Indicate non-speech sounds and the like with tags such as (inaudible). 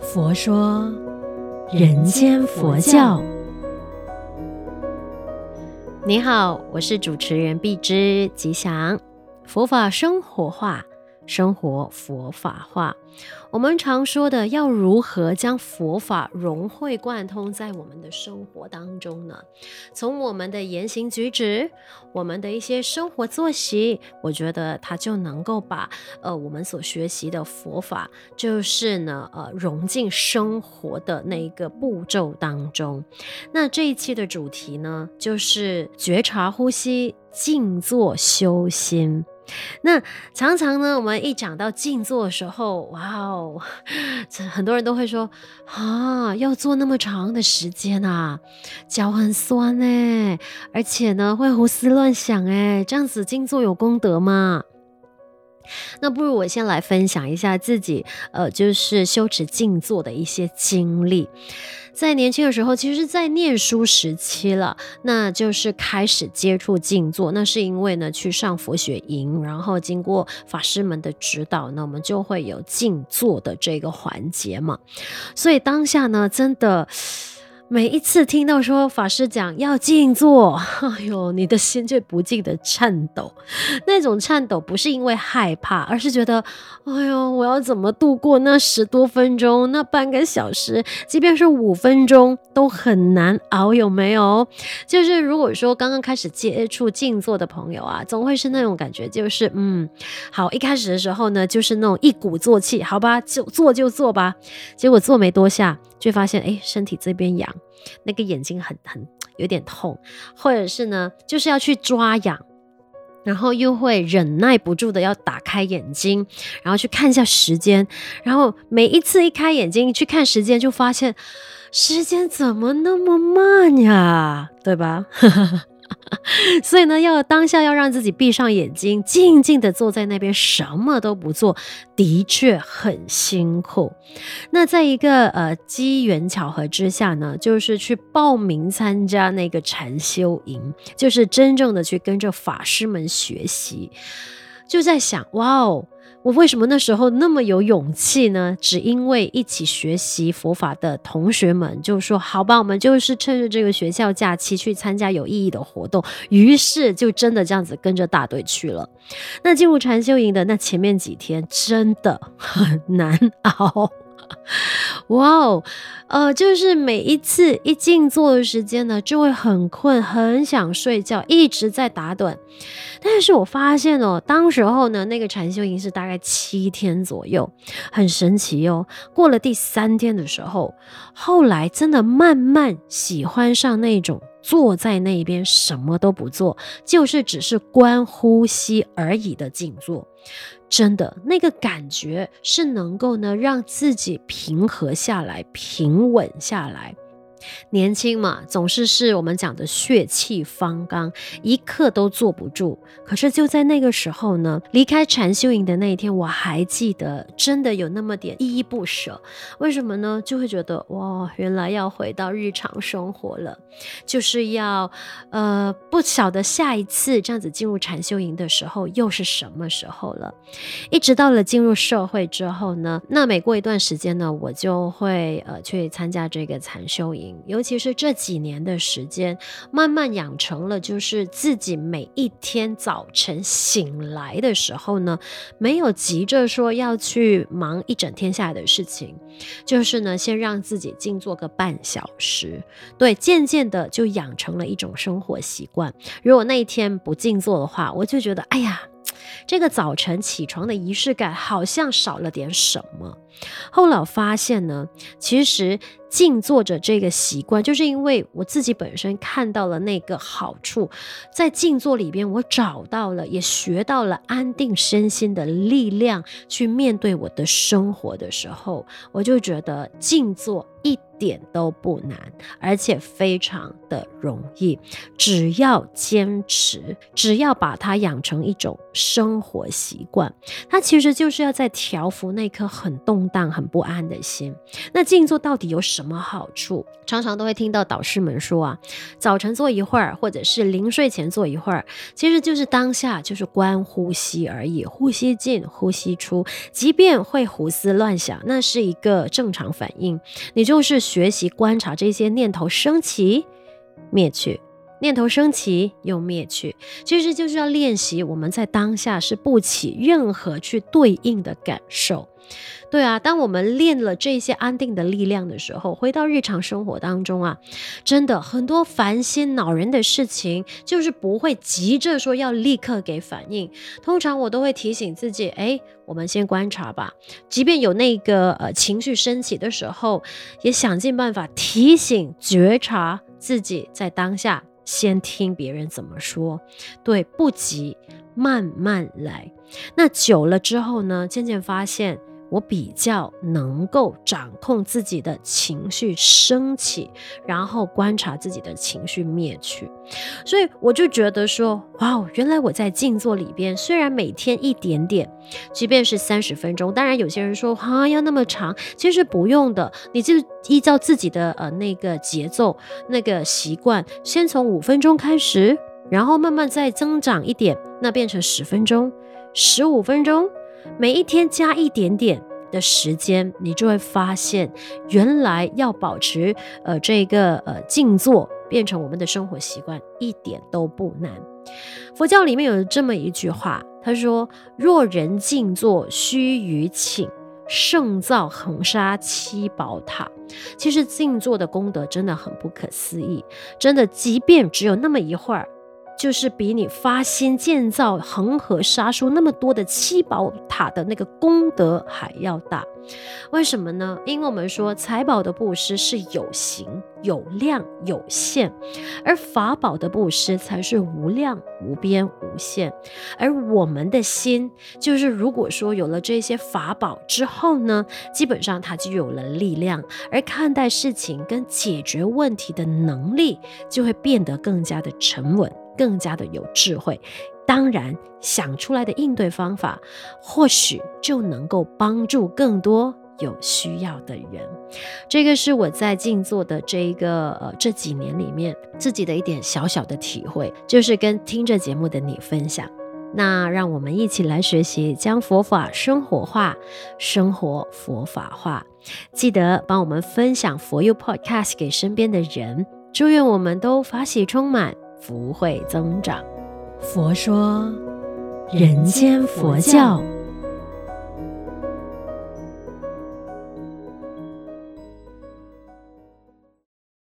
佛说人间佛教。你好，我是主持人碧芝吉祥，佛法生活化。生活佛法化，我们常说的要如何将佛法融会贯通在我们的生活当中呢？从我们的言行举止，我们的一些生活作息，我觉得它就能够把呃我们所学习的佛法，就是呢呃融进生活的那一个步骤当中。那这一期的主题呢，就是觉察呼吸，静坐修心。那常常呢，我们一讲到静坐的时候，哇哦，(laughs) 这很多人都会说啊，要坐那么长的时间啊，脚很酸哎，而且呢会胡思乱想哎，这样子静坐有功德吗？那不如我先来分享一下自己呃，就是修持静坐的一些经历。在年轻的时候，其实，在念书时期了，那就是开始接触静坐。那是因为呢，去上佛学营，然后经过法师们的指导，那我们就会有静坐的这个环节嘛。所以当下呢，真的。每一次听到说法师讲要静坐，哎呦，你的心就不禁的颤抖。那种颤抖不是因为害怕，而是觉得，哎呦，我要怎么度过那十多分钟、那半个小时，即便是五分钟都很难熬，有没有？就是如果说刚刚开始接触静坐的朋友啊，总会是那种感觉，就是嗯，好，一开始的时候呢，就是那种一鼓作气，好吧，就做就做吧。结果做没多下，就发现哎，身体这边痒。那个眼睛很很有点痛，或者是呢，就是要去抓痒，然后又会忍耐不住的要打开眼睛，然后去看一下时间，然后每一次一开眼睛去看时间，就发现时间怎么那么慢呀，对吧？(laughs) (laughs) 所以呢，要当下要让自己闭上眼睛，静静的坐在那边，什么都不做，的确很辛苦。那在一个呃机缘巧合之下呢，就是去报名参加那个禅修营，就是真正的去跟着法师们学习，就在想，哇哦。我为什么那时候那么有勇气呢？只因为一起学习佛法的同学们就说：“好吧，我们就是趁着这个学校假期去参加有意义的活动。”于是就真的这样子跟着大队去了。那进入禅修营的那前面几天真的很难熬。哇哦，呃，就是每一次一静坐的时间呢，就会很困，很想睡觉，一直在打盹。但是我发现哦，当时候呢，那个禅修营是大概七天左右，很神奇哦。过了第三天的时候，后来真的慢慢喜欢上那种坐在那边什么都不做，就是只是观呼吸而已的静坐。真的，那个感觉是能够呢，让自己平和下来，平稳下来。年轻嘛，总是是我们讲的血气方刚，一刻都坐不住。可是就在那个时候呢，离开禅修营的那一天，我还记得，真的有那么点依依不舍。为什么呢？就会觉得哇，原来要回到日常生活了，就是要呃，不晓得下一次这样子进入禅修营的时候又是什么时候了。一直到了进入社会之后呢，那每过一段时间呢，我就会呃去参加这个禅修营。尤其是这几年的时间，慢慢养成了，就是自己每一天早晨醒来的时候呢，没有急着说要去忙一整天下来的事情，就是呢，先让自己静坐个半小时。对，渐渐的就养成了一种生活习惯。如果那一天不静坐的话，我就觉得，哎呀。这个早晨起床的仪式感好像少了点什么。后来我发现呢，其实静坐着这个习惯，就是因为我自己本身看到了那个好处，在静坐里边，我找到了，也学到了安定身心的力量，去面对我的生活的时候，我就觉得静坐一点都不难，而且非常的容易。只要坚持，只要把它养成一种生活习惯，它其实就是要在调服那颗很动荡、很不安的心。那静坐到底有什么好处？常常都会听到导师们说啊，早晨坐一会儿，或者是临睡前坐一会儿，其实就是当下就是观呼吸而已，呼吸进，呼吸出。即便会胡思乱想，那是一个正常反应。你就是学习观察这些念头升起、灭去，念头升起又灭去，其实就是要练习我们在当下是不起任何去对应的感受。对啊，当我们练了这些安定的力量的时候，回到日常生活当中啊，真的很多烦心恼人的事情，就是不会急着说要立刻给反应。通常我都会提醒自己，哎，我们先观察吧。即便有那个呃情绪升起的时候，也想尽办法提醒觉察自己在当下，先听别人怎么说。对，不急，慢慢来。那久了之后呢，渐渐发现。我比较能够掌控自己的情绪升起，然后观察自己的情绪灭去，所以我就觉得说，哇哦，原来我在静坐里边，虽然每天一点点，即便是三十分钟，当然有些人说啊要那么长，其实不用的，你就依照自己的呃那个节奏、那个习惯，先从五分钟开始，然后慢慢再增长一点，那变成十分钟、十五分钟。每一天加一点点的时间，你就会发现，原来要保持呃这个呃静坐变成我们的生活习惯，一点都不难。佛教里面有这么一句话，他说：“若人静坐须臾顷，胜造恒沙七宝塔。”其实静坐的功德真的很不可思议，真的，即便只有那么一会儿。就是比你发心建造恒河沙数那么多的七宝塔的那个功德还要大，为什么呢？因为我们说财宝的布施是有形、有量、有限，而法宝的布施才是无量、无边、无限。而我们的心，就是如果说有了这些法宝之后呢，基本上它就有了力量，而看待事情跟解决问题的能力就会变得更加的沉稳。更加的有智慧，当然想出来的应对方法，或许就能够帮助更多有需要的人。这个是我在静坐的这一个呃这几年里面自己的一点小小的体会，就是跟听着节目的你分享。那让我们一起来学习，将佛法生活化，生活佛法化。记得帮我们分享 For You Podcast 给身边的人，祝愿我们都法喜充满。福慧增长。佛说，人间佛教。